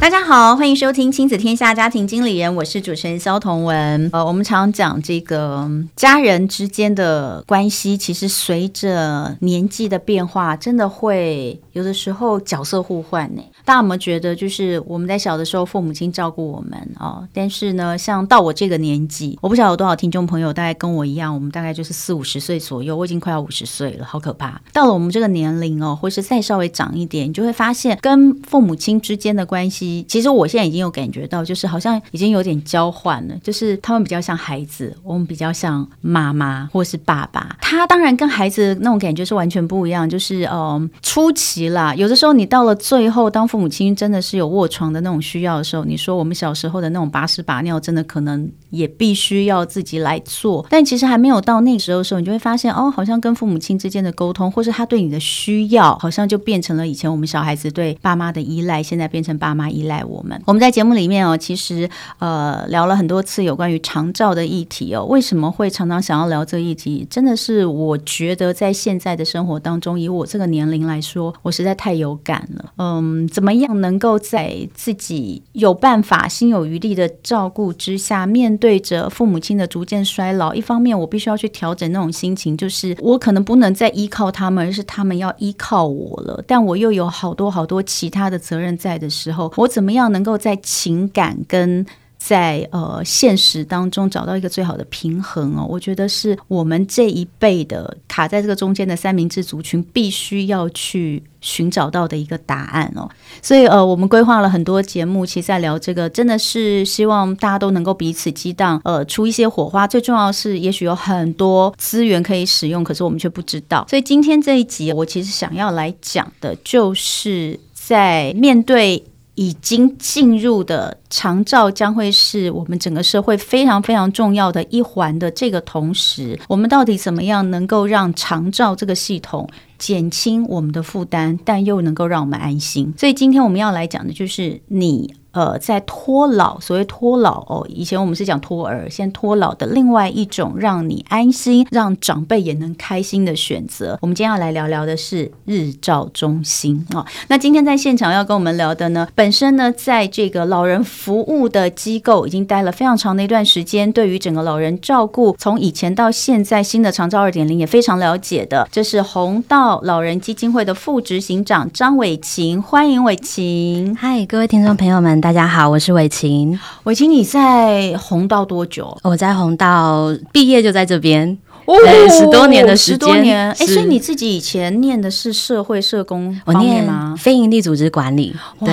大家好，欢迎收听《亲子天下家庭经理人》，我是主持人萧彤文。呃，我们常讲这个家人之间的关系，其实随着年纪的变化，真的会有的时候角色互换呢。大家有没有觉得，就是我们在小的时候，父母亲照顾我们哦，但是呢，像到我这个年纪，我不晓得有多少听众朋友，大概跟我一样，我们大概就是四五十岁左右，我已经快要五十岁了，好可怕。到了我们这个年龄哦，或是再稍微长一点，你就会发现跟父母亲之间的关系，其实我现在已经有感觉到，就是好像已经有点交换了，就是他们比较像孩子，我们比较像妈妈或是爸爸。他当然跟孩子那种感觉是完全不一样，就是嗯，出奇啦，有的时候你到了最后，当父母亲真的是有卧床的那种需要的时候，你说我们小时候的那种把屎把尿，真的可能也必须要自己来做。但其实还没有到那时候的时候，你就会发现哦，好像跟父母亲之间的沟通，或是他对你的需要，好像就变成了以前我们小孩子对爸妈的依赖，现在变成爸妈依赖我们。我们在节目里面哦，其实呃聊了很多次有关于长照的议题哦。为什么会常常想要聊这个议题？真的是我觉得在现在的生活当中，以我这个年龄来说，我实在太有感了。嗯，怎么样？能够在自己有办法、心有余力的照顾之下，面对着父母亲的逐渐衰老，一方面我必须要去调整那种心情，就是我可能不能再依靠他们，而是他们要依靠我了。但我又有好多好多其他的责任在的时候，我怎么样能够在情感跟在呃现实当中找到一个最好的平衡哦？我觉得是我们这一辈的卡在这个中间的三明治族群必须要去。寻找到的一个答案哦，所以呃，我们规划了很多节目，其实在聊这个，真的是希望大家都能够彼此激荡，呃，出一些火花。最重要是，也许有很多资源可以使用，可是我们却不知道。所以今天这一集，我其实想要来讲的，就是在面对。已经进入的长照将会是我们整个社会非常非常重要的一环的这个同时，我们到底怎么样能够让长照这个系统减轻我们的负担，但又能够让我们安心？所以今天我们要来讲的就是你。呃，在托老，所谓托老哦，以前我们是讲托儿，现在托老的另外一种让你安心、让长辈也能开心的选择。我们今天要来聊聊的是日照中心哦。那今天在现场要跟我们聊的呢，本身呢，在这个老人服务的机构已经待了非常长的一段时间，对于整个老人照顾，从以前到现在新的长照二点零也非常了解的，这是弘道老人基金会的副执行长张伟琴，欢迎伟琴。嗨，各位听众朋友们。大家好，我是伟琴。伟琴，你在红道多久？我在红道毕业就在这边。对，十多年的时间，十多年。哎，所以你自己以前念的是社会社工我念吗？非营利组织管理。对，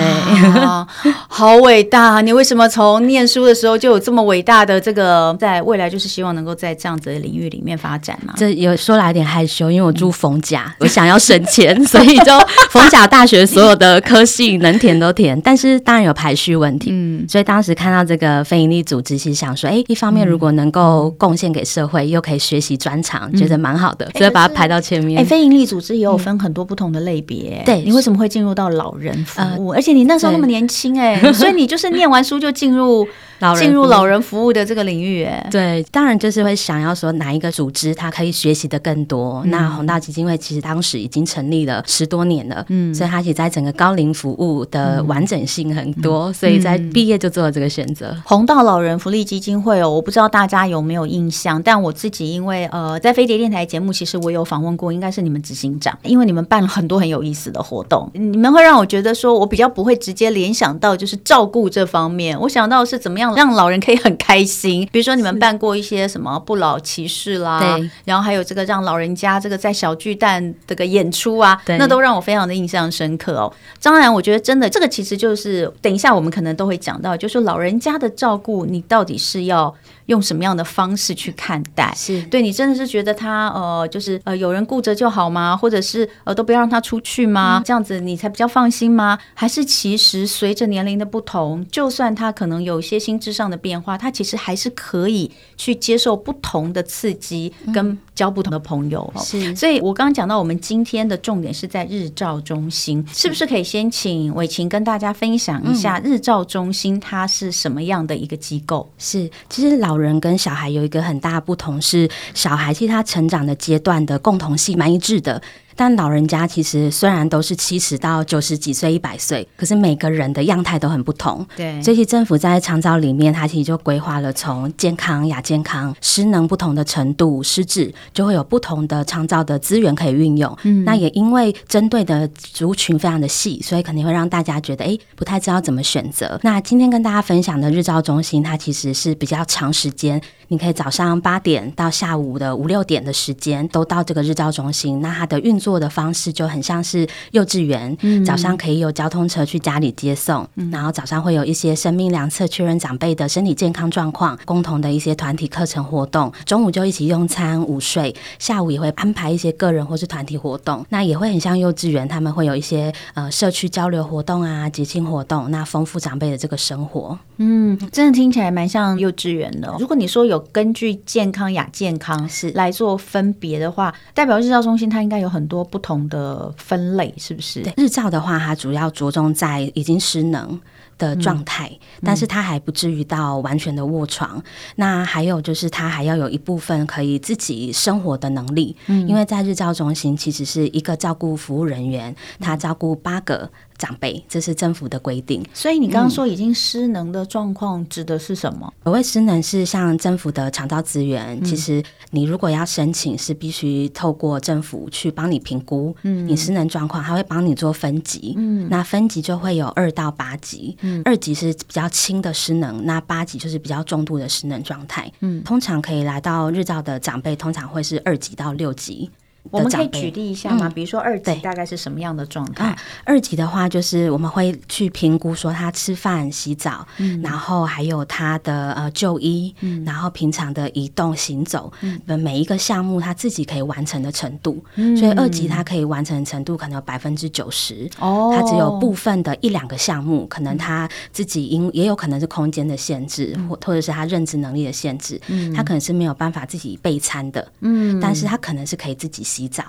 好伟大！你为什么从念书的时候就有这么伟大的这个，在未来就是希望能够在这样子的领域里面发展嘛？这有说来有点害羞，因为我住逢甲，我想要省钱，所以就逢甲大学所有的科系能填都填，但是当然有排序问题。嗯，所以当时看到这个非营利组织，其实想说，哎，一方面如果能够贡献给社会，又可以学习。专长觉得蛮好的，所以把它排到前面。哎，非营利组织也有分很多不同的类别。对，你为什么会进入到老人服务？而且你那时候那么年轻，哎，所以你就是念完书就进入。进入老人服务的这个领域，哎，对，当然就是会想要说哪一个组织它可以学习的更多。嗯、那宏大基金会其实当时已经成立了十多年了，嗯，所以它其实在整个高龄服务的完整性很多，嗯、所以在毕业就做了这个选择。宏道老人福利基金会哦，我不知道大家有没有印象，但我自己因为呃在飞碟电台节目，其实我有访问过，应该是你们执行长，因为你们办了很多很有意思的活动，你们会让我觉得说我比较不会直接联想到就是照顾这方面，我想到是怎么样。让老人可以很开心，比如说你们办过一些什么不老骑士啦，对，然后还有这个让老人家这个在小巨蛋这个演出啊，对，那都让我非常的印象深刻哦。当然，我觉得真的这个其实就是等一下我们可能都会讲到，就是老人家的照顾，你到底是要用什么样的方式去看待？是对你真的是觉得他呃，就是呃有人顾着就好吗？或者是呃都不要让他出去吗？嗯、这样子你才比较放心吗？还是其实随着年龄的不同，就算他可能有一些心智上的变化，他其实还是可以去接受不同的刺激，跟交不同的朋友。嗯、是，所以我刚刚讲到，我们今天的重点是在日照中心，是不是可以先请伟晴跟大家分享一下日照中心它是什么样的一个机构？是，其实老人跟小孩有一个很大的不同，是小孩其实他成长的阶段的共同性蛮一致的。但老人家其实虽然都是七十到九十几岁、一百岁，可是每个人的样态都很不同。对，所以政府在长照里面，它其实就规划了从健康、亚健康、失能不同的程度、失智，就会有不同的长照的资源可以运用。嗯，那也因为针对的族群非常的细，所以肯定会让大家觉得哎，不太知道怎么选择。那今天跟大家分享的日照中心，它其实是比较长时间。你可以早上八点到下午的五六点的时间都到这个日照中心，那它的运作的方式就很像是幼稚园，嗯、早上可以有交通车去家里接送，嗯、然后早上会有一些生命量测确认长辈的身体健康状况，共同的一些团体课程活动，中午就一起用餐午睡，下午也会安排一些个人或是团体活动，那也会很像幼稚园，他们会有一些呃社区交流活动啊、节庆活动，那丰富长辈的这个生活。嗯，真的听起来蛮像幼稚园的。如果你说有根据健康、亚健康是。来做分别的话，代表日照中心它应该有很多不同的分类，是不是？对，日照的话，它主要着重在已经失能的状态，嗯、但是它还不至于到完全的卧床。嗯、那还有就是，它还要有一部分可以自己生活的能力。嗯，因为在日照中心，其实是一个照顾服务人员，他照顾八个。长辈，这是政府的规定。所以你刚刚说已经失能的状况指的是什么？所谓失能是像政府的长照资源，嗯、其实你如果要申请，是必须透过政府去帮你评估，嗯，你失能状况，他会帮你做分级，嗯，那分级就会有二到八级，嗯，二级是比较轻的失能，那八级就是比较重度的失能状态，嗯，通常可以来到日照的长辈，通常会是二级到六级。我们可以举例一下吗？嗯、比如说二级大概是什么样的状态？啊、二级的话，就是我们会去评估说他吃饭、洗澡，嗯、然后还有他的呃就医，嗯、然后平常的移动行走，嗯、每一个项目他自己可以完成的程度。嗯、所以二级他可以完成的程度可能有百分之九十。哦，他只有部分的一两个项目，可能他自己因也有可能是空间的限制，或、嗯、或者是他认知能力的限制，嗯、他可能是没有办法自己备餐的。嗯，但是他可能是可以自己。洗澡，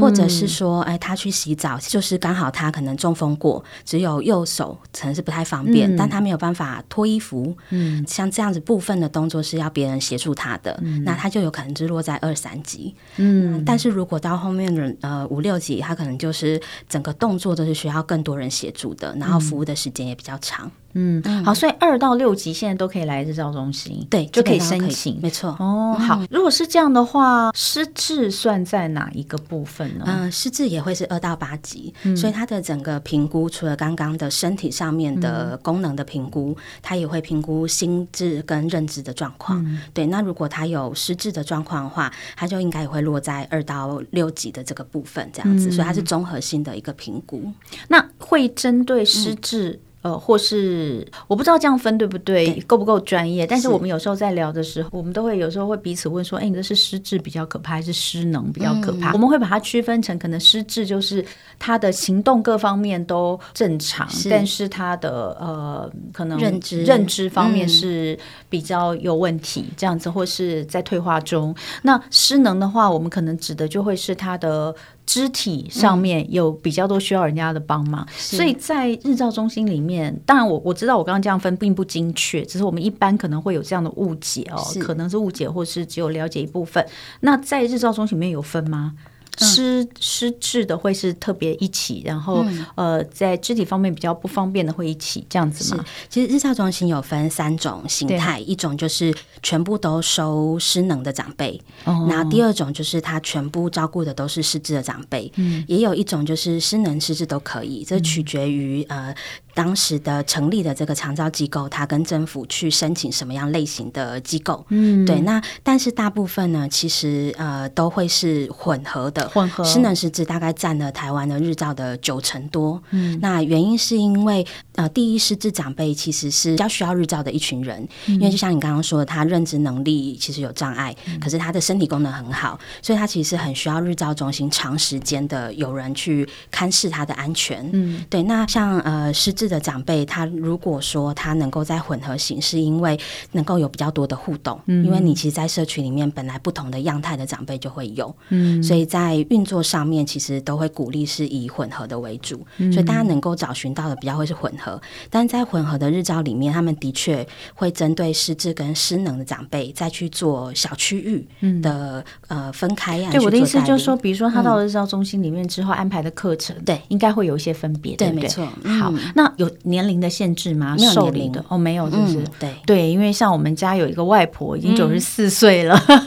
或者是说，哎，他去洗澡，就是刚好他可能中风过，只有右手可能是不太方便，嗯、但他没有办法脱衣服，嗯，像这样子部分的动作是要别人协助他的，嗯、那他就有可能是落在二三级，嗯，但是如果到后面的呃五六级，他可能就是整个动作都是需要更多人协助的，然后服务的时间也比较长。嗯，好，所以二到六级现在都可以来日照中心，对，就可以申请，没错。哦，好，如果是这样的话，失智算在哪一个部分呢？嗯，失智也会是二到八级，所以它的整个评估，除了刚刚的身体上面的功能的评估，它也会评估心智跟认知的状况。对，那如果他有失智的状况的话，他就应该也会落在二到六级的这个部分，这样子，所以它是综合性的一个评估。那会针对失智。呃，或是我不知道这样分对不对，对够不够专业？但是我们有时候在聊的时候，我们都会有时候会彼此问说：“哎，你这是失智比较可怕，还是失能比较可怕？”嗯、我们会把它区分成，可能失智就是他的行动各方面都正常，是但是他的呃，可能认知认知方面是比较有问题，嗯、这样子，或是在退化中。那失能的话，我们可能指的就会是他的。肢体上面有比较多需要人家的帮忙，嗯、所以在日照中心里面，当然我我知道我刚刚这样分并不精确，只是我们一般可能会有这样的误解哦，可能是误解，或是只有了解一部分。那在日照中心里面有分吗？失失智的会是特别一起，然后、嗯、呃，在肢体方面比较不方便的会一起这样子吗？其实日照中心有分三种形态，一种就是全部都收失能的长辈，哦、那第二种就是他全部照顾的都是失智的长辈，嗯，也有一种就是失能失智都可以，这取决于、嗯、呃。当时的成立的这个长照机构，他跟政府去申请什么样类型的机构？嗯，对。那但是大部分呢，其实呃都会是混合的，混合失能失智大概占了台湾的日照的九成多。嗯，那原因是因为呃，第一失智长辈其实是比较需要日照的一群人，嗯、因为就像你刚刚说的，他认知能力其实有障碍，嗯、可是他的身体功能很好，所以他其实很需要日照中心长时间的有人去看视他的安全。嗯，对。那像呃失智的长辈，他如果说他能够在混合型，是因为能够有比较多的互动，嗯，因为你其实，在社群里面本来不同的样态的长辈就会有，嗯，所以在运作上面其实都会鼓励是以混合的为主，嗯、所以大家能够找寻到的比较会是混合，但在混合的日照里面，他们的确会针对失智跟失能的长辈再去做小区域的、嗯、呃分开呀。对，我的意思就是说，比如说他到了日照中心里面之后安排的课程，对、嗯，应该会有一些分别，对，没错。嗯、好，那有年龄的限制吗？没有年龄的哦，没有，就是、嗯、对对，因为像我们家有一个外婆，已经九十四岁了。嗯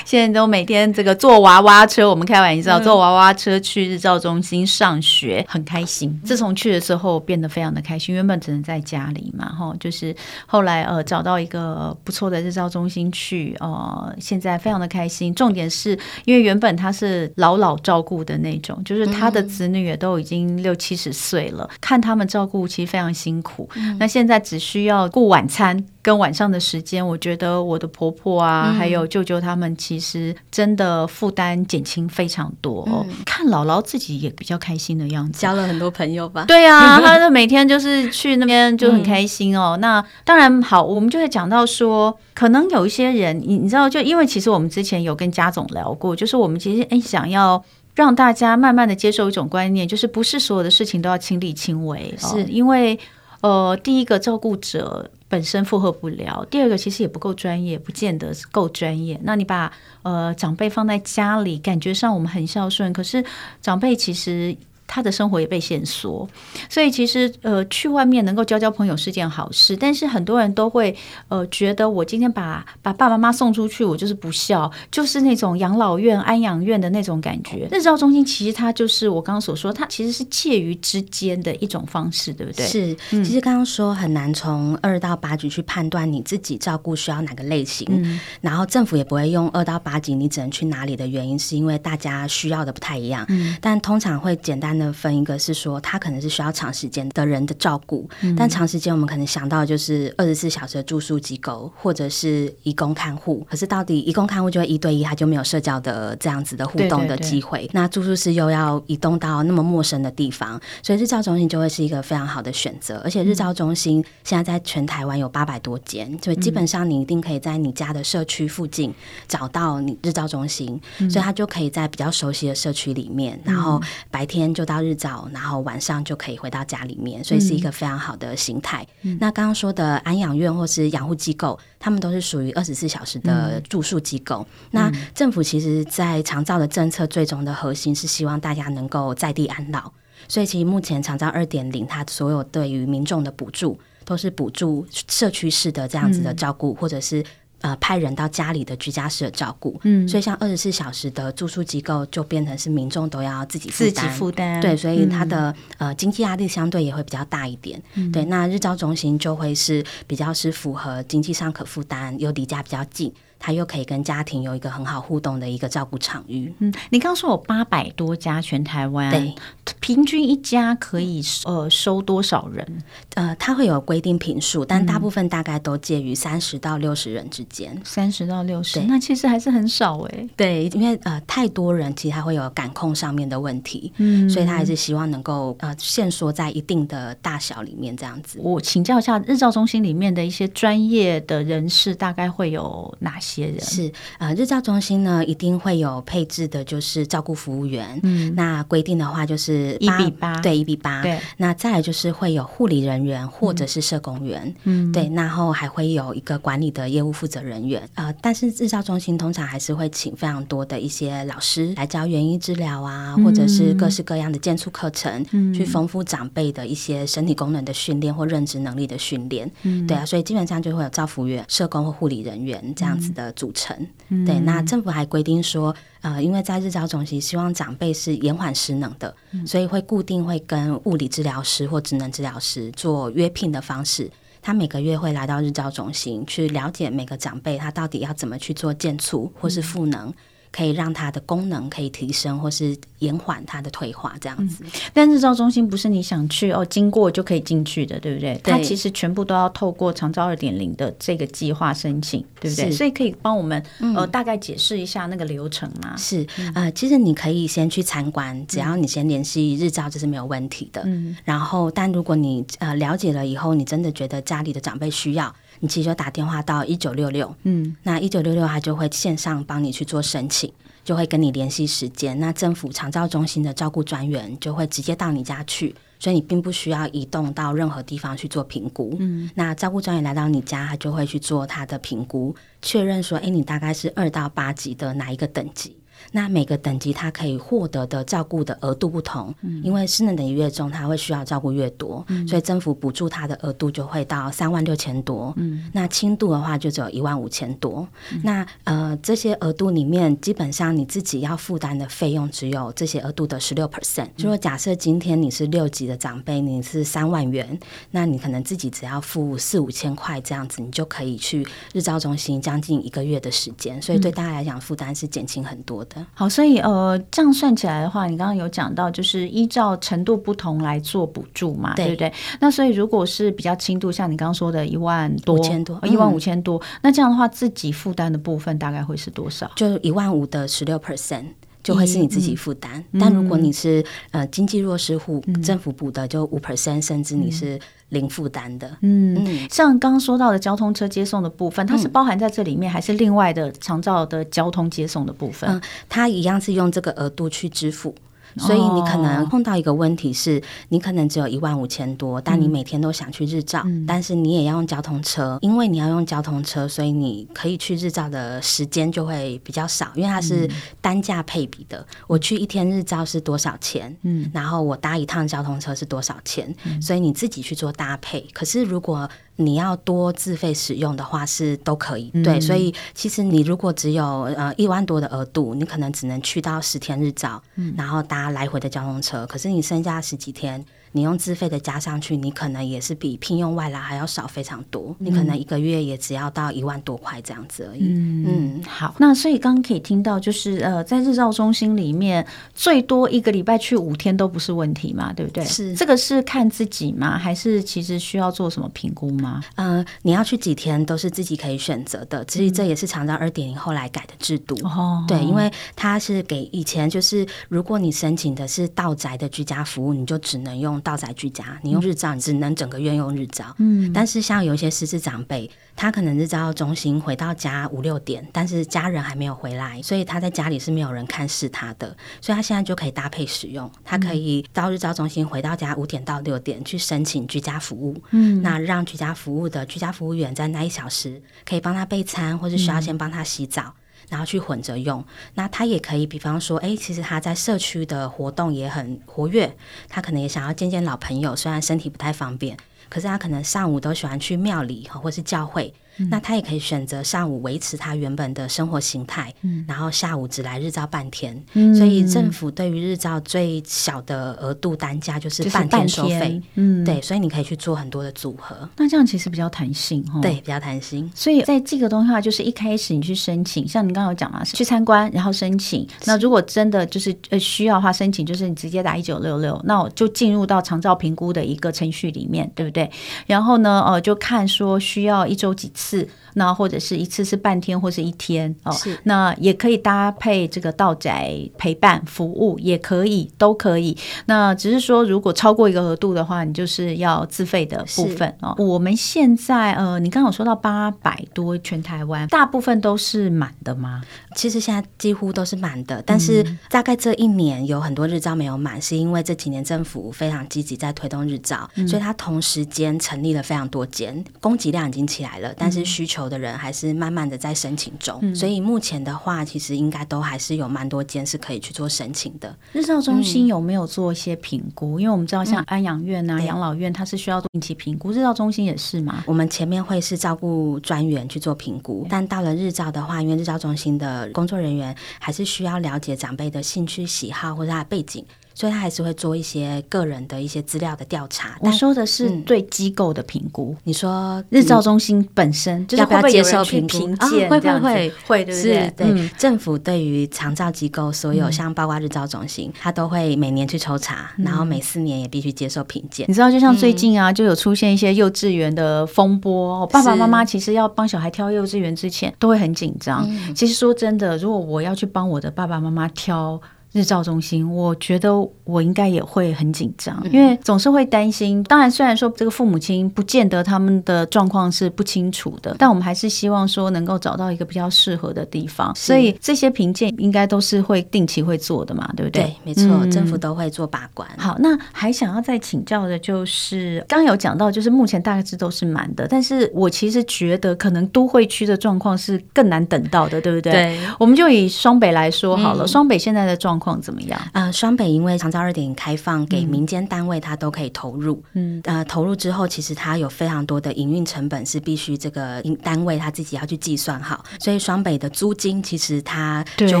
现在都每天这个坐娃娃车，我们开玩笑坐娃娃车去日照中心上学，很开心。自从去的时候，变得非常的开心。原本只能在家里嘛，哈，就是后来呃找到一个不错的日照中心去，呃，现在非常的开心。重点是因为原本他是老老照顾的那种，就是他的子女也都已经六七十岁了，看他们照顾其实非常辛苦。那现在只需要顾晚餐。跟晚上的时间，我觉得我的婆婆啊，嗯、还有舅舅他们，其实真的负担减轻非常多。哦。嗯、看姥姥自己也比较开心的样子，交了很多朋友吧？对啊，她就每天就是去那边就很开心哦。嗯、那当然好，我们就会讲到说，可能有一些人，你你知道，就因为其实我们之前有跟家总聊过，就是我们其实哎想要让大家慢慢的接受一种观念，就是不是所有的事情都要亲力亲为，是、哦、因为呃，第一个照顾者。本身负荷不了，第二个其实也不够专业，不见得够专业。那你把呃长辈放在家里，感觉上我们很孝顺，可是长辈其实。他的生活也被限缩，所以其实呃，去外面能够交交朋友是件好事。但是很多人都会呃觉得，我今天把把爸爸妈妈送出去，我就是不孝，就是那种养老院、安养院的那种感觉。日照中心其实它就是我刚刚所说，它其实是介于之间的一种方式，对不对？是，其实刚刚说很难从二到八级去判断你自己照顾需要哪个类型，嗯、然后政府也不会用二到八级你只能去哪里的原因，是因为大家需要的不太一样。嗯、但通常会简单。分一个是说，他可能是需要长时间的人的照顾，嗯、但长时间我们可能想到就是二十四小时的住宿机构，或者是移工看护。可是到底移工看护就会一对一，他就没有社交的这样子的互动的机会。对对对，那住宿室又要移动到那么陌生的地方，所以日照中心就会是一个非常好的选择。而且日照中心现在在全台湾有八百多间，所以基本上你一定可以在你家的社区附近找到你日照中心，嗯、所以他就可以在比较熟悉的社区里面，然后白天就到日照，然后晚上就可以回到家里面，所以是一个非常好的形态。嗯、那刚刚说的安养院或是养护机构，他们都是属于二十四小时的住宿机构。嗯、那政府其实，在长照的政策最终的核心是希望大家能够在地安老，所以其实目前长照二点零，它所有对于民众的补助都是补助社区式的这样子的照顾，嗯、或者是。呃，派人到家里的居家式的照顾，嗯，所以像二十四小时的住宿机构就变成是民众都要自己负担，自己负担，对，所以它的、嗯、呃经济压力相对也会比较大一点，嗯、对。那日照中心就会是比较是符合经济上可负担，又离家比较近。他又可以跟家庭有一个很好互动的一个照顾场域。嗯，你刚刚说有八百多家全台湾，对，平均一家可以呃收多少人？呃，他会有规定坪数，但大部分大概都介于三十到六十人之间。三十到六十，那其实还是很少哎、欸。对，因为呃太多人，其实他会有感控上面的问题，嗯，所以他还是希望能够呃限缩在一定的大小里面这样子。我请教一下，日照中心里面的一些专业的人士，大概会有哪些？些人是呃，日照中心呢，一定会有配置的，就是照顾服务员。嗯，那规定的话就是一比八，对，一比八。对，那再来就是会有护理人员或者是社工员。嗯，对，然后还会有一个管理的业务负责人员。呃，但是日照中心通常还是会请非常多的一些老师来教园艺治疗啊，嗯、或者是各式各样的健促课程，嗯、去丰富长辈的一些身体功能的训练或认知能力的训练。嗯，对啊，所以基本上就会有照服员、社工或护理人员这样子。的组成。嗯、对，那政府还规定说，呃，因为在日照中心，希望长辈是延缓失能的，嗯、所以会固定会跟物理治疗师或职能治疗师做约聘的方式。他每个月会来到日照中心去了解每个长辈他到底要怎么去做健促或是赋能。嗯可以让它的功能可以提升，或是延缓它的退化，这样子。嗯、但日照中心不是你想去哦，经过就可以进去的，对不对？对，它其实全部都要透过长照二点零的这个计划申请，对不对？所以可以帮我们呃大概解释一下那个流程吗？是呃，其实你可以先去参观，只要你先联系日照，这是没有问题的。嗯。然后，但如果你呃了解了以后，你真的觉得家里的长辈需要。你其实就打电话到一九六六，嗯，那一九六六他就会线上帮你去做申请，就会跟你联系时间。那政府长照中心的照顾专员就会直接到你家去，所以你并不需要移动到任何地方去做评估。嗯，那照顾专员来到你家，他就会去做他的评估，确认说，哎，你大概是二到八级的哪一个等级？那每个等级它可以获得的照顾的额度不同，嗯、因为失能等级越重，它会需要照顾越多，嗯、所以政府补助它的额度就会到三万六千多。嗯、那轻度的话就只有一万五千多。嗯、那呃这些额度里面，基本上你自己要负担的费用只有这些额度的十六 percent。如果假设今天你是六级的长辈，你是三万元，那你可能自己只要付四五千块这样子，你就可以去日照中心将近一个月的时间，所以对大家来讲负担是减轻很多的。好，所以呃，这样算起来的话，你刚刚有讲到，就是依照程度不同来做补助嘛，对，对不对？那所以如果是比较轻度，像你刚刚说的一万多、五千多、一万五千多，那这样的话，自己负担的部分大概会是多少？就一万五的十六 percent。就会是你自己负担，嗯、但如果你是呃经济弱势户，嗯、政府补的就五 percent，甚至你是零负担的。嗯，嗯像刚刚说到的交通车接送的部分，它是包含在这里面，嗯、还是另外的长照的交通接送的部分？嗯，它一样是用这个额度去支付。所以你可能碰到一个问题是，你可能只有一万五千多，但你每天都想去日照，嗯、但是你也要用交通车，因为你要用交通车，所以你可以去日照的时间就会比较少，因为它是单价配比的。我去一天日照是多少钱？嗯，然后我搭一趟交通车是多少钱？嗯、所以你自己去做搭配。可是如果你要多自费使用的话，是都可以。对，所以其实你如果只有呃一万多的额度，你可能只能去到十天日照，嗯、然后搭来回的交通车。可是你剩下十几天。你用自费的加上去，你可能也是比聘用外劳还要少非常多。嗯、你可能一个月也只要到一万多块这样子而已。嗯，嗯好。那所以刚刚可以听到，就是呃，在日照中心里面，最多一个礼拜去五天都不是问题嘛，对不对？是。这个是看自己吗？还是其实需要做什么评估吗？嗯、呃，你要去几天都是自己可以选择的。其实这也是长照二点零后来改的制度。哦、嗯。对，因为它是给以前就是，如果你申请的是到宅的居家服务，你就只能用。到宅居家，你用日照，你只能整个月用日照。嗯，但是像有一些失智长辈，他可能日照中心回到家五六点，但是家人还没有回来，所以他在家里是没有人看视他的，所以他现在就可以搭配使用。他可以到日照中心回到家五点到六点去申请居家服务。嗯，那让居家服务的居家服务员在那一小时可以帮他备餐，或是需要先帮他洗澡。然后去混着用，那他也可以，比方说，哎，其实他在社区的活动也很活跃，他可能也想要见见老朋友，虽然身体不太方便，可是他可能上午都喜欢去庙里或是教会。那他也可以选择上午维持他原本的生活形态，嗯、然后下午只来日照半天。嗯、所以政府对于日照最小的额度单价就是半天收费。嗯，对，所以你可以去做很多的组合。那这样其实比较弹性哦。对，比较弹性。所以在这个东西的话，就是一开始你去申请，像你刚刚有讲嘛，去参观然后申请。那如果真的就是呃需要的话，申请就是你直接打一九六六，那我就进入到长照评估的一个程序里面，对不对？然后呢，呃，就看说需要一周几次。次，那或者是一次是半天或是一天哦，是那也可以搭配这个道宅陪伴服务，也可以都可以。那只是说，如果超过一个额度的话，你就是要自费的部分哦。我们现在呃，你刚刚有说到八百多，全台湾大部分都是满的吗？其实现在几乎都是满的，但是大概这一年有很多日照没有满，是因为这几年政府非常积极在推动日照，嗯、所以它同时间成立了非常多间，供给量已经起来了，但是。是需求的人还是慢慢的在申请中。嗯、所以目前的话，其实应该都还是有蛮多间是可以去做申请的。日照中心有没有做一些评估？嗯、因为我们知道像安养院啊、养、嗯、老院，它是需要定期评估。日照中心也是嘛？我们前面会是照顾专员去做评估，但到了日照的话，因为日照中心的工作人员还是需要了解长辈的兴趣喜好或者他的背景。所以他还是会做一些个人的一些资料的调查。我说的是对机构的评估。嗯、你说日照中心本身就是会不会接受评估？啊、会不会会会对不对？是对、嗯、政府对于长照机构所有像包括日照中心，他都会每年去抽查，嗯、然后每四年也必须接受评鉴。你知道，就像最近啊，就有出现一些幼稚园的风波。嗯、爸爸妈妈其实要帮小孩挑幼稚园之前，都会很紧张。嗯、其实说真的，如果我要去帮我的爸爸妈妈挑。日照中心，我觉得我应该也会很紧张，因为总是会担心。当然，虽然说这个父母亲不见得他们的状况是不清楚的，但我们还是希望说能够找到一个比较适合的地方。所以这些评鉴应该都是会定期会做的嘛，对不对？对，没错，嗯、政府都会做把关。好，那还想要再请教的就是，刚有讲到，就是目前大概是都是满的，但是我其实觉得可能都会区的状况是更难等到的，对不对？对，我们就以双北来说好了，嗯、双北现在的状况。况怎么样？呃，双北因为长照二点零开放给民间单位，它都可以投入。嗯，呃，投入之后，其实它有非常多的营运成本是必须这个单位他自己要去计算好。所以双北的租金其实它就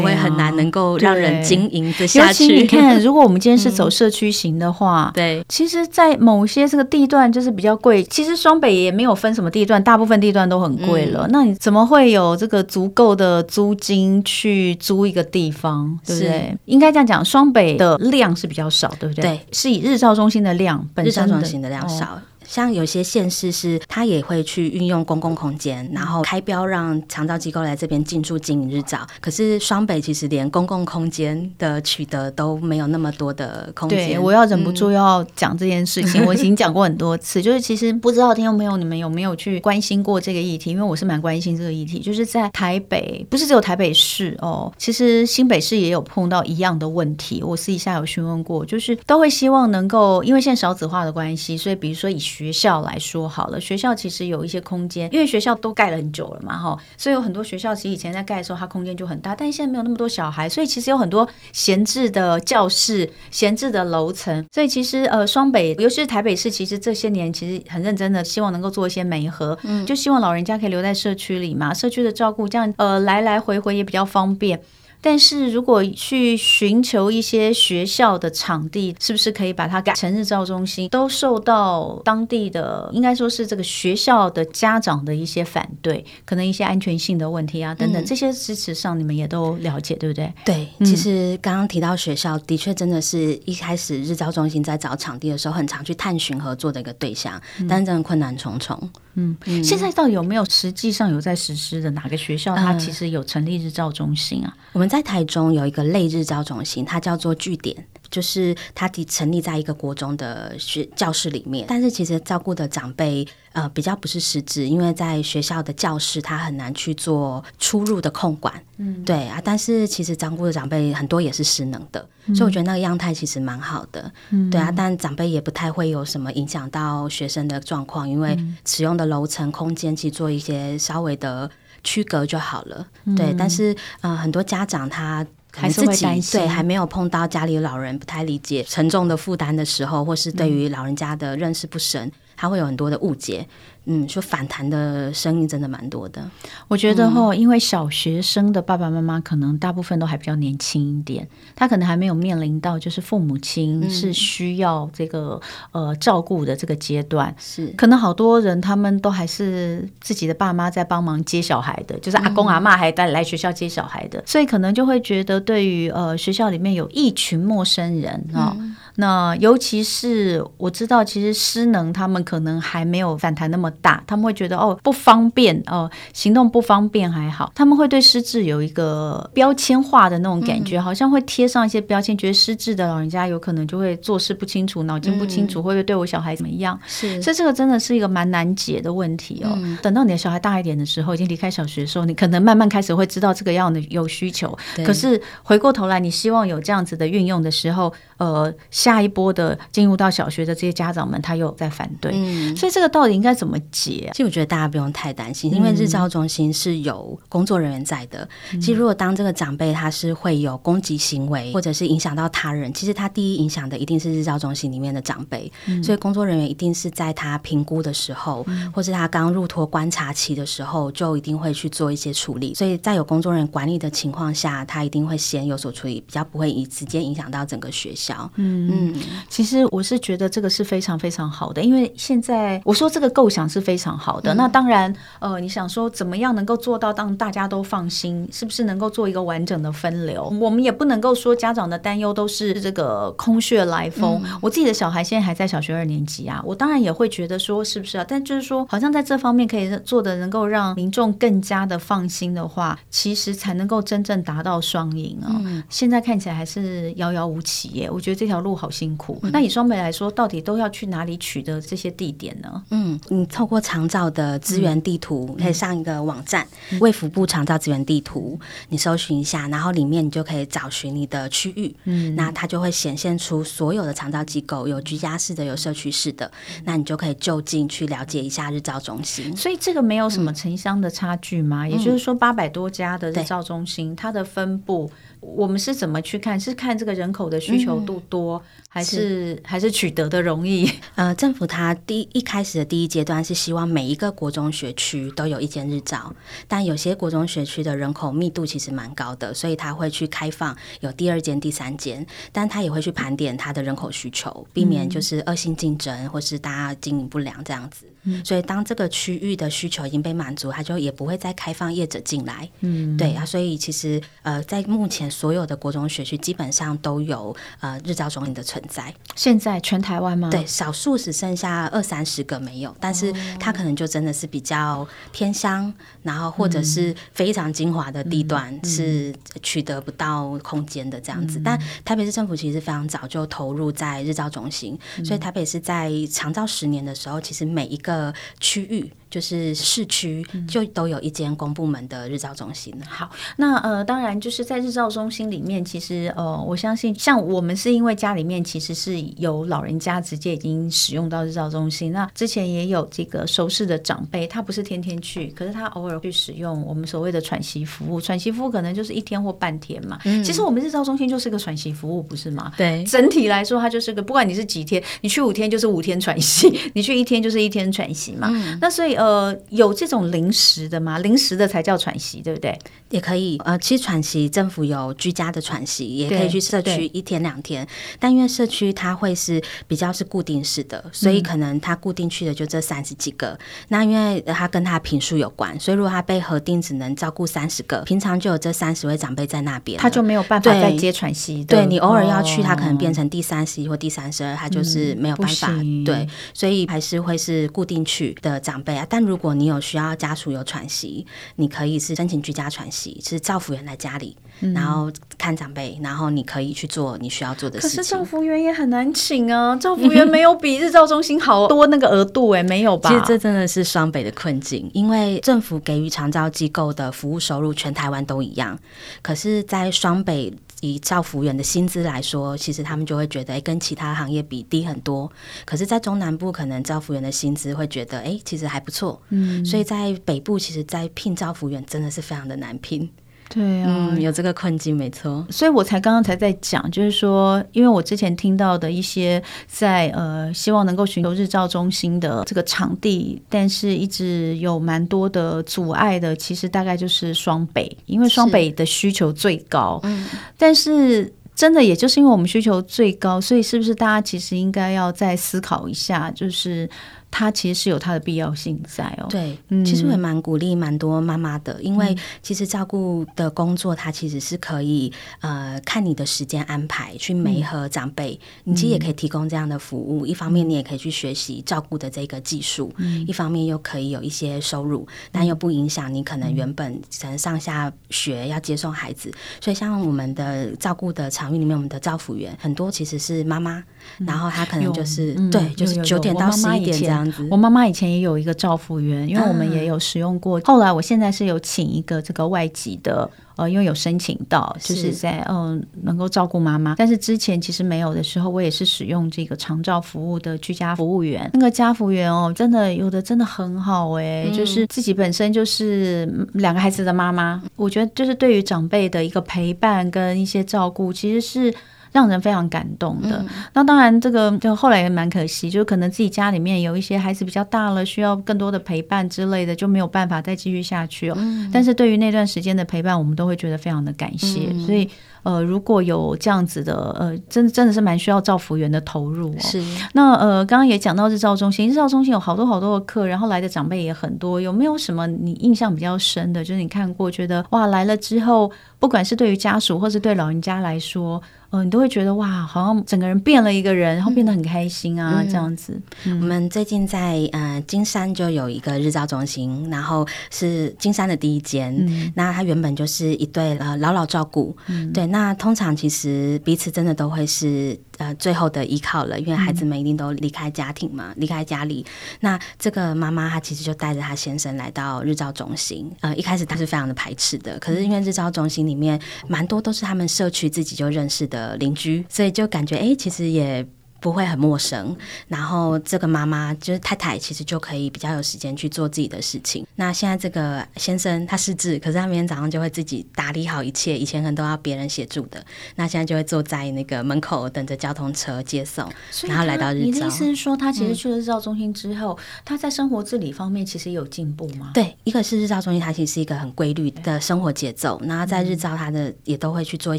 会很难能够让人经营的下去。你看，如果我们今天是走社区型的话，嗯、对，其实，在某些这个地段就是比较贵。其实双北也没有分什么地段，大部分地段都很贵了。嗯、那你怎么会有这个足够的租金去租一个地方？对不对？应该这样讲，双北的量是比较少，对不对？对，是以日照中心的量，本身日照中心的量少。哦像有些县市是，他也会去运用公共空间，然后开标让长照机构来这边进驻经营日照。可是双北其实连公共空间的取得都没有那么多的空间。对，我要忍不住要讲这件事情，我已经讲过很多次，就是其实不知道听众朋友你们有没有去关心过这个议题？因为我是蛮关心这个议题，就是在台北，不是只有台北市哦，其实新北市也有碰到一样的问题。我私底下有询问过，就是都会希望能够，因为现在少子化的关系，所以比如说以学校来说好了，学校其实有一些空间，因为学校都盖了很久了嘛，哈，所以有很多学校其实以前在盖的时候，它空间就很大，但是现在没有那么多小孩，所以其实有很多闲置的教室、闲置的楼层，所以其实呃，双北尤其是台北市，其实这些年其实很认真的，希望能够做一些媒合，嗯，就希望老人家可以留在社区里嘛，社区的照顾这样呃来来回回也比较方便。但是如果去寻求一些学校的场地，是不是可以把它改成日照中心？都受到当地的，应该说是这个学校的家长的一些反对，可能一些安全性的问题啊等等，这些支持上你们也都了解，对不对？对，其实刚刚提到学校，的确真的是一开始日照中心在找场地的时候，很常去探寻合作的一个对象，但是真的困难重重。嗯，现在到底有没有实际上有在实施的哪个学校？它其实有成立日照中心啊？我们在。在台中有一个类日照中心，它叫做据点，就是他的成立在一个国中的学教室里面。但是其实照顾的长辈呃比较不是实质，因为在学校的教室，他很难去做出入的控管。嗯，对啊。但是其实照顾的长辈很多也是失能的，嗯、所以我觉得那个样态其实蛮好的。嗯，对啊。但长辈也不太会有什么影响到学生的状况，因为使用的楼层空间去做一些稍微的。区隔就好了，嗯、对。但是，呃，很多家长他还是会担心，对，还没有碰到家里老人不太理解沉重的负担的时候，或是对于老人家的认识不深，他会有很多的误解。嗯，说反弹的声音真的蛮多的。我觉得哈，因为小学生的爸爸妈妈可能大部分都还比较年轻一点，他可能还没有面临到就是父母亲是需要这个呃照顾的这个阶段。是，可能好多人他们都还是自己的爸妈在帮忙接小孩的，就是阿公阿妈还带来学校接小孩的，所以可能就会觉得对于呃学校里面有一群陌生人啊。那尤其是我知道，其实失能他们可能还没有反弹那么大，他们会觉得哦不方便哦，行动不方便还好，他们会对失智有一个标签化的那种感觉，嗯、好像会贴上一些标签，觉得失智的老人家有可能就会做事不清楚，脑筋不清楚，嗯、会不会对我小孩怎么样？是，所以这个真的是一个蛮难解的问题哦。嗯、等到你的小孩大一点的时候，已经离开小学的时候，你可能慢慢开始会知道这个样的有需求，可是回过头来，你希望有这样子的运用的时候，呃。下一波的进入到小学的这些家长们，他又在反对。嗯，所以这个到底应该怎么解？其实我觉得大家不用太担心，因为日照中心是有工作人员在的。嗯、其实如果当这个长辈他是会有攻击行为，或者是影响到他人，其实他第一影响的一定是日照中心里面的长辈。嗯、所以工作人员一定是在他评估的时候，嗯、或是他刚入托观察期的时候，就一定会去做一些处理。所以在有工作人员管理的情况下，他一定会先有所处理，比较不会以直接影响到整个学校。嗯嗯，其实我是觉得这个是非常非常好的，因为现在我说这个构想是非常好的。嗯、那当然，呃，你想说怎么样能够做到让大家都放心，是不是能够做一个完整的分流？我们也不能够说家长的担忧都是这个空穴来风。嗯、我自己的小孩现在还在小学二年级啊，我当然也会觉得说是不是啊？但就是说，好像在这方面可以做的能够让民众更加的放心的话，其实才能够真正达到双赢啊。嗯、现在看起来还是遥遥无期耶，我觉得这条路好辛苦。嗯、那以双北来说，到底都要去哪里取得这些地点呢？嗯，你透过长照的资源地图，嗯、可以上一个网站“卫福部长照资源地图”，你搜寻一下，然后里面你就可以找寻你的区域。嗯，那它就会显现出所有的长照机构，有居家式的，有社区式的，那你就可以就近去了解一下日照中心。所以这个没有什么城乡的差距吗？嗯、也就是说，八百多家的日照中心，它的分布。我们是怎么去看？是看这个人口的需求度多，嗯、还是，是还是取得的容易？呃，政府它第一,一开始的第一阶段是希望每一个国中学区都有一间日照，但有些国中学区的人口密度其实蛮高的，所以他会去开放有第二间、第三间，但他也会去盘点他的人口需求，避免就是恶性竞争或是大家经营不良这样子。嗯、所以当这个区域的需求已经被满足，他就也不会再开放业者进来。嗯，对啊，所以其实呃，在目前。所有的国中学区基本上都有呃日照中心的存在。现在全台湾吗？对，少数只剩下二三十个没有，但是它可能就真的是比较偏乡，然后或者是非常精华的地段是取得不到空间的这样子。但台北市政府其实非常早就投入在日照中心，嗯、所以台北市在长照十年的时候，其实每一个区域。就是市区就都有一间公部门的日照中心。好，那呃，当然就是在日照中心里面，其实呃，我相信像我们是因为家里面其实是有老人家直接已经使用到日照中心。那之前也有这个熟识的长辈，他不是天天去，可是他偶尔去使用我们所谓的喘息服务。喘息服务可能就是一天或半天嘛。嗯、其实我们日照中心就是个喘息服务，不是吗？对，整体来说，它就是个不管你是几天，你去五天就是五天喘息，你去一天就是一天喘息嘛。嗯、那所以呃。呃，有这种临时的吗？临时的才叫喘息，对不对？也可以。呃，其实喘息，政府有居家的喘息，也可以去社区一天两天。但因为社区它会是比较是固定式的，所以可能他固定去的就这三十几个。嗯、那因为它跟他频数有关，所以如果他被核定只能照顾三十个，平常就有这三十位长辈在那边，他就没有办法再接喘息。对，你偶尔要去，他可能变成第三十一或第三十二，他就是没有办法。嗯、对，所以还是会是固定去的长辈啊。但如果你有需要家属有喘息，你可以是申请居家喘息，是照服员来家里，嗯、然后看长辈，然后你可以去做你需要做的事情。可是照服员也很难请啊，照服员没有比日照中心好多那个额度哎、欸，没有吧？其实这真的是双北的困境，因为政府给予长照机构的服务收入全台湾都一样，可是，在双北。以照服员的薪资来说，其实他们就会觉得，哎，跟其他行业比低很多。可是，在中南部，可能照服员的薪资会觉得，哎，其实还不错。嗯，所以在北部，其实，在聘照服员真的是非常的难聘。对啊，嗯，有这个困境，没错。所以我才刚刚才在讲，就是说，因为我之前听到的一些在呃，希望能够寻求日照中心的这个场地，但是一直有蛮多的阻碍的。其实大概就是双北，因为双北的需求最高。嗯，但是真的也就是因为我们需求最高，所以是不是大家其实应该要再思考一下，就是。它其实是有它的必要性在哦。对，嗯、其实我也蛮鼓励蛮多妈妈的，因为其实照顾的工作，它其实是可以呃看你的时间安排去媒合长辈，嗯、你其实也可以提供这样的服务。嗯、一方面你也可以去学习照顾的这个技术，嗯、一方面又可以有一些收入，但又不影响你可能原本可能上下学要接送孩子。所以像我们的照顾的场域里面，我们的照服员很多其实是妈妈，嗯、然后她可能就是、嗯、对，就是九点到十一点这样。样子。我妈妈以前也有一个照服员，因为我们也有使用过。后来我现在是有请一个这个外籍的。呃，因为有申请到，就是在嗯、呃、能够照顾妈妈，但是之前其实没有的时候，我也是使用这个长照服务的居家服务员。那个家服员哦，真的有的真的很好哎、嗯，就是自己本身就是两个孩子的妈妈，我觉得就是对于长辈的一个陪伴跟一些照顾，其实是。让人非常感动的。嗯、那当然，这个就后来也蛮可惜，就是可能自己家里面有一些孩子比较大了，需要更多的陪伴之类的，就没有办法再继续下去哦。嗯、但是对于那段时间的陪伴，我们都会觉得非常的感谢。嗯、所以。呃，如果有这样子的，呃，真真的是蛮需要照服员的投入哦。是。那呃，刚刚也讲到日照中心，日照中心有好多好多的课，然后来的长辈也很多。有没有什么你印象比较深的？就是你看过觉得哇，来了之后，不管是对于家属或是对老人家来说，呃，你都会觉得哇，好像整个人变了一个人，然后变得很开心啊，嗯、这样子。嗯、我们最近在呃金山就有一个日照中心，然后是金山的第一间。嗯、那它原本就是一对呃老老照顾，嗯、对。那通常其实彼此真的都会是呃最后的依靠了，因为孩子们一定都离开家庭嘛，离开家里。那这个妈妈她其实就带着她先生来到日照中心，呃，一开始她是非常的排斥的，可是因为日照中心里面蛮多都是他们社区自己就认识的邻居，所以就感觉哎，其实也。不会很陌生，然后这个妈妈就是太太，其实就可以比较有时间去做自己的事情。那现在这个先生他失智，可是他每天早上就会自己打理好一切，以前可能都要别人协助的，那现在就会坐在那个门口等着交通车接送，然后来到日照。你的意思是说，他其实去了日照中心之后，嗯、他在生活自理方面其实有进步吗？对，一个是日照中心，它其实是一个很规律的生活节奏，然后在日照他的也都会去做一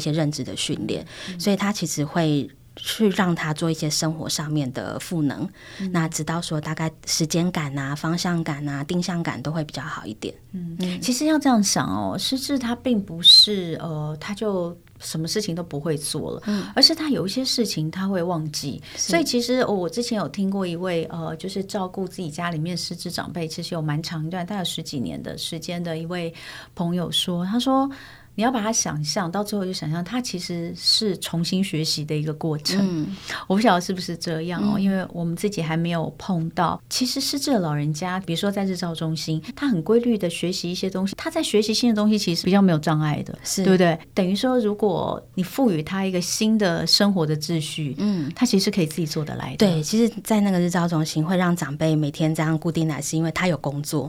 些认知的训练，嗯、所以他其实会。去让他做一些生活上面的赋能，嗯、那直到说大概时间感啊、方向感啊、定向感都会比较好一点。嗯，嗯其实要这样想哦，失智他并不是呃，他就什么事情都不会做了，嗯、而是他有一些事情他会忘记。所以其实、哦、我之前有听过一位呃，就是照顾自己家里面失智长辈，其实有蛮长一段，大概十几年的时间的一位朋友说，他说。你要把它想象到最后，就想象它其实是重新学习的一个过程。嗯，我不晓得是不是这样哦，嗯、因为我们自己还没有碰到。其实失智的老人家，比如说在日照中心，他很规律的学习一些东西，他在学习新的东西，其实比较没有障碍的，是对不对？等于说，如果你赋予他一个新的生活的秩序，嗯，他其实是可以自己做得来的。对，其实，在那个日照中心会让长辈每天这样固定来，是因为他有工作。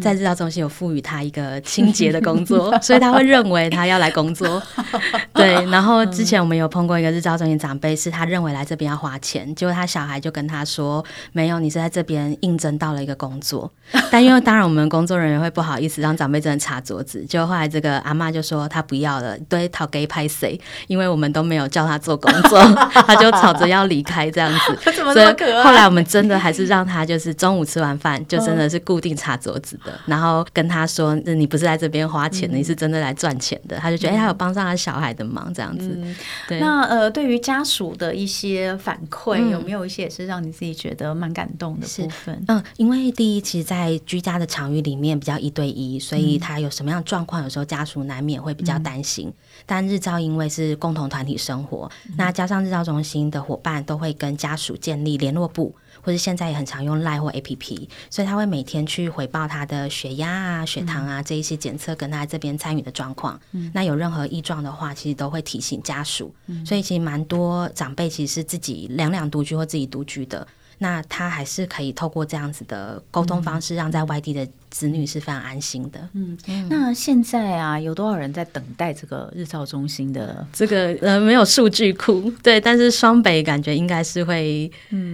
在日照中心有赋予他一个清洁的工作，所以他会认为他要来工作。对，然后之前我们有碰过一个日照中心长辈，是他认为来这边要花钱，结果他小孩就跟他说：“没有，你是在这边应征到了一个工作。”但因为当然我们工作人员会不好意思让长辈真的擦桌子，就后来这个阿妈就说他不要了，对，讨给拍谁？因为我们都没有叫他做工作，他就吵着要离开这样子。所以后来我们真的还是让他就是中午吃完饭就真的是固定擦桌子的。然后跟他说：“你不是在这边花钱你是真的来赚钱的。”他就觉得，哎，他有帮上他小孩的忙，这样子。嗯、对。那呃，对于家属的一些反馈，嗯、有没有一些也是让你自己觉得蛮感动的部分？嗯，因为第一，其实，在居家的场域里面比较一对一，所以他有什么样的状况，有时候家属难免会比较担心。嗯、但日照因为是共同团体生活，嗯、那加上日照中心的伙伴都会跟家属建立联络簿。或者现在也很常用 Line 或 APP，所以他会每天去回报他的血压啊、血糖啊这一些检测，跟他这边参与的状况。嗯、那有任何异状的话，其实都会提醒家属。嗯、所以其实蛮多长辈其实是自己两两独居或自己独居的，那他还是可以透过这样子的沟通方式，让在外地的。子女是非常安心的。嗯，那现在啊，有多少人在等待这个日照中心的这个呃，没有数据库，对，但是双北感觉应该是会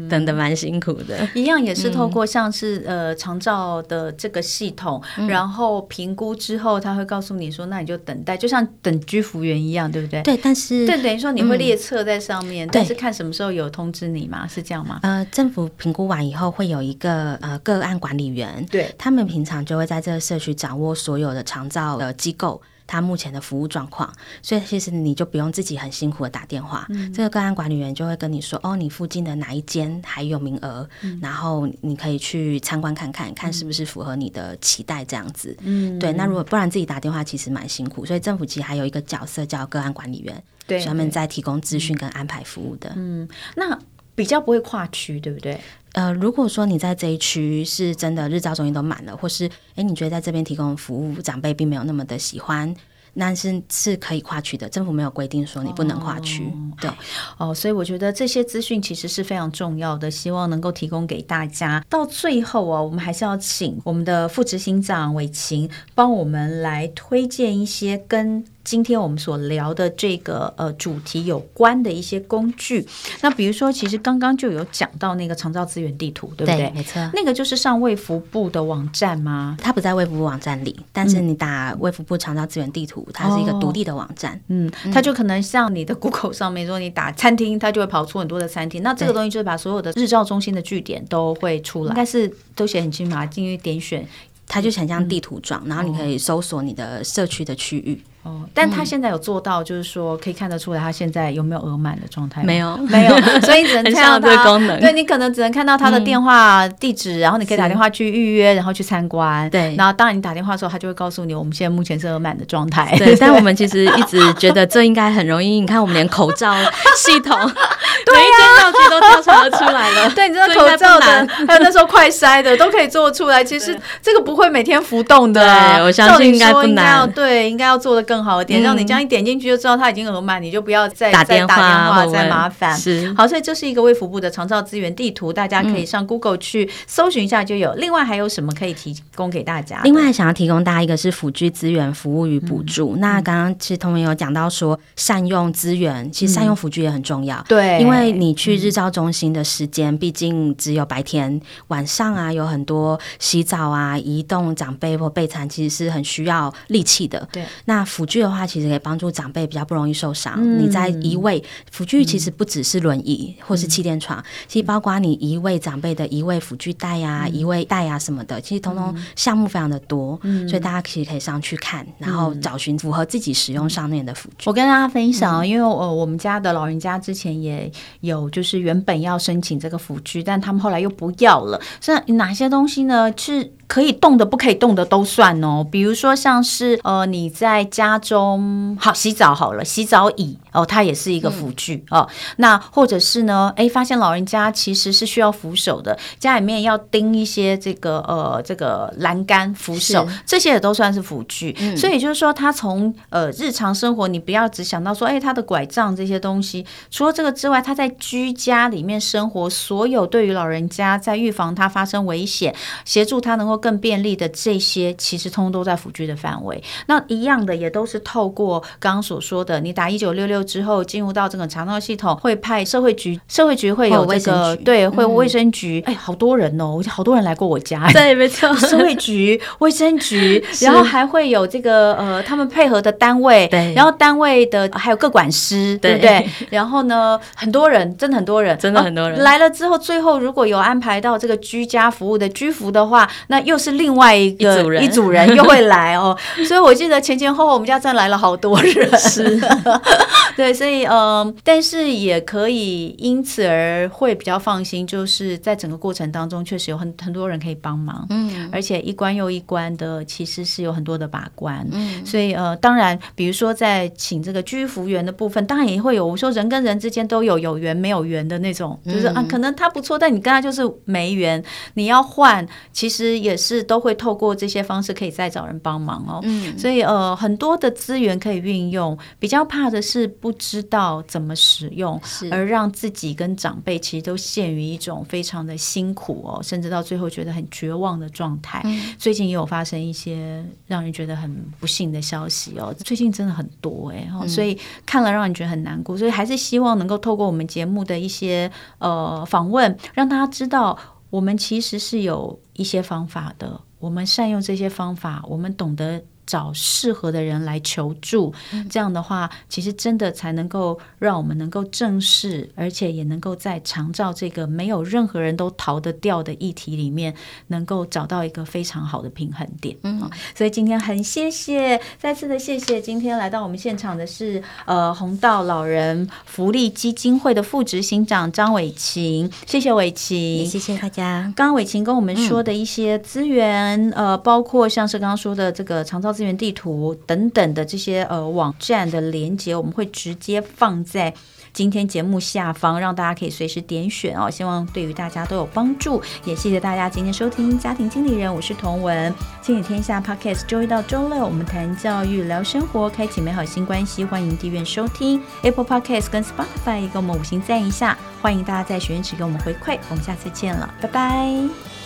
等的蛮辛苦的。嗯、一样也是透过像是呃长照的这个系统，嗯、然后评估之后，他会告诉你说，那你就等待，就像等居服员一样，对不对？对，但是对，等于说你会列册在上面，嗯、但是看什么时候有通知你嘛？是这样吗？呃，政府评估完以后会有一个呃个案管理员，对他们平常。就会在这个社区掌握所有的长照的机构，他目前的服务状况，所以其实你就不用自己很辛苦的打电话，嗯、这个个案管理员就会跟你说，哦，你附近的哪一间还有名额，嗯、然后你可以去参观看看，看是不是符合你的期待这样子。嗯，对，那如果不然自己打电话其实蛮辛苦，所以政府其实还有一个角色叫个案管理员，对，专门在提供资讯跟安排服务的。嗯，那。比较不会跨区，对不对？呃，如果说你在这一区是真的日照中心都满了，或是哎你觉得在这边提供服务长辈并没有那么的喜欢。那是是可以跨区的，政府没有规定说你不能跨区。哦、对，哦，所以我觉得这些资讯其实是非常重要的，希望能够提供给大家。到最后啊，我们还是要请我们的副执行长伟晴帮我们来推荐一些跟。今天我们所聊的这个呃主题有关的一些工具，那比如说，其实刚刚就有讲到那个长照资源地图，对不对？对，没错，那个就是上卫福部的网站吗？它不在卫福部网站里，但是你打卫福部长照资源地图，它是一个独立的网站。嗯，它就可能像你的 Google 上面说你打餐厅，它就会跑出很多的餐厅。那这个东西就是把所有的日照中心的据点都会出来，应该是都写很清楚嘛，进去点选，它就很像地图状，然后你可以搜索你的社区的区域。哦，但他现在有做到，就是说可以看得出来，他现在有没有额满的状态？没有，没有，所以你只能 看到他功能。对，你可能只能看到他的电话地址，然后你可以打电话去预约，然后去参观。对，然后当然你打电话的时候，他就会告诉你，我们现在目前是额满的状态。对，但我们其实一直觉得这应该很容易。你看，我们连口罩系统，对呀，道具都调查出来了。对，你知道口罩的，还有那时候快筛的，都可以做出来。其实这个不会每天浮动的，对，我相信应该不难。对，应该要做的更好一点，让你。这样一点进去就知道它已经额满，你就不要再打电话，再麻烦。是好，所以这是一个卫福部的长照资源地图，大家可以上 Google 去搜寻一下就有。另外还有什么可以提供给大家？另外想要提供大家一个是辅具资源服务与补助。嗯、那刚刚其实同学有讲到说善用资源，其实善用辅具也很重要。对、嗯，因为你去日照中心的时间毕竟只有白天，晚上啊有很多洗澡啊、移动长辈或备餐，其实是很需要力气的。对，那辅具的话，其实可以。帮助长辈比较不容易受伤。嗯、你在移位辅具，其实不只是轮椅或是气垫床，嗯、其实包括你移位长辈的移位辅具带呀、移位带呀什么的，其实通通项目非常的多。嗯、所以大家其实可以上去看，然后找寻符合自己使用上面的辅具。我跟大家分享，因为呃我们家的老人家之前也有，就是原本要申请这个辅具，但他们后来又不要了。所以哪些东西呢？是可以动的，不可以动的都算哦。比如说像是呃你在家中好洗澡好了，洗澡椅哦，它也是一个辅具、嗯、哦。那或者是呢，哎，发现老人家其实是需要扶手的，家里面要钉一些这个呃这个栏杆扶手，这些也都算是辅具。嗯、所以就是说，他从呃日常生活，你不要只想到说，哎，他的拐杖这些东西，除了这个之外，他在居家里面生活，所有对于老人家在预防他发生危险，协助他能够。更便利的这些，其实通通都在辅具的范围。那一样的，也都是透过刚刚所说的，你打一九六六之后，进入到这个肠道系统，会派社会局，社会局会有这个，对，会卫生局。哎，好多人哦，好多人来过我家。对，没错，社会局、卫生局，然后还会有这个呃，他们配合的单位，对，然后单位的还有各管师，对不对？然后呢，很多人，真的很多人，真的很多人来了之后，最后如果有安排到这个居家服务的居服的话，那。又是另外一个一组人，一组人又会来哦，所以我记得前前后后我们家站来了好多人，是，对，所以嗯、呃，但是也可以因此而会比较放心，就是在整个过程当中确实有很很多人可以帮忙，嗯，而且一关又一关的，其实是有很多的把关，嗯，所以呃，当然，比如说在请这个居服员的部分，当然也会有，我说人跟人之间都有有缘没有缘的那种，就是啊，可能他不错，但你跟他就是没缘，你要换，其实也。是都会透过这些方式可以再找人帮忙哦，嗯，所以呃很多的资源可以运用，比较怕的是不知道怎么使用，而让自己跟长辈其实都陷于一种非常的辛苦哦，甚至到最后觉得很绝望的状态。嗯，最近也有发生一些让人觉得很不幸的消息哦，最近真的很多哎，嗯，所以看了让人觉得很难过，所以还是希望能够透过我们节目的一些呃访问，让大家知道。我们其实是有一些方法的，我们善用这些方法，我们懂得。找适合的人来求助，这样的话，其实真的才能够让我们能够正视，而且也能够在长照这个没有任何人都逃得掉的议题里面，能够找到一个非常好的平衡点。嗯，所以今天很谢谢，再次的谢谢，今天来到我们现场的是呃红道老人福利基金会的副执行长张伟琴，谢谢伟琴，也谢谢大家。刚刚伟琴跟我们说的一些资源，嗯、呃，包括像是刚刚说的这个长照。资源地图等等的这些呃网站的连接，我们会直接放在。今天节目下方，让大家可以随时点选哦，希望对于大家都有帮助。也谢谢大家今天收听家庭经理人，我是童文，亲子天下 Podcast，周一到周六我们谈教育、聊生活，开启美好新关系。欢迎订阅收听 Apple Podcast 跟 Spotify，给我们五星赞一下。欢迎大家在许愿池给我们回馈，我们下次见了，拜拜。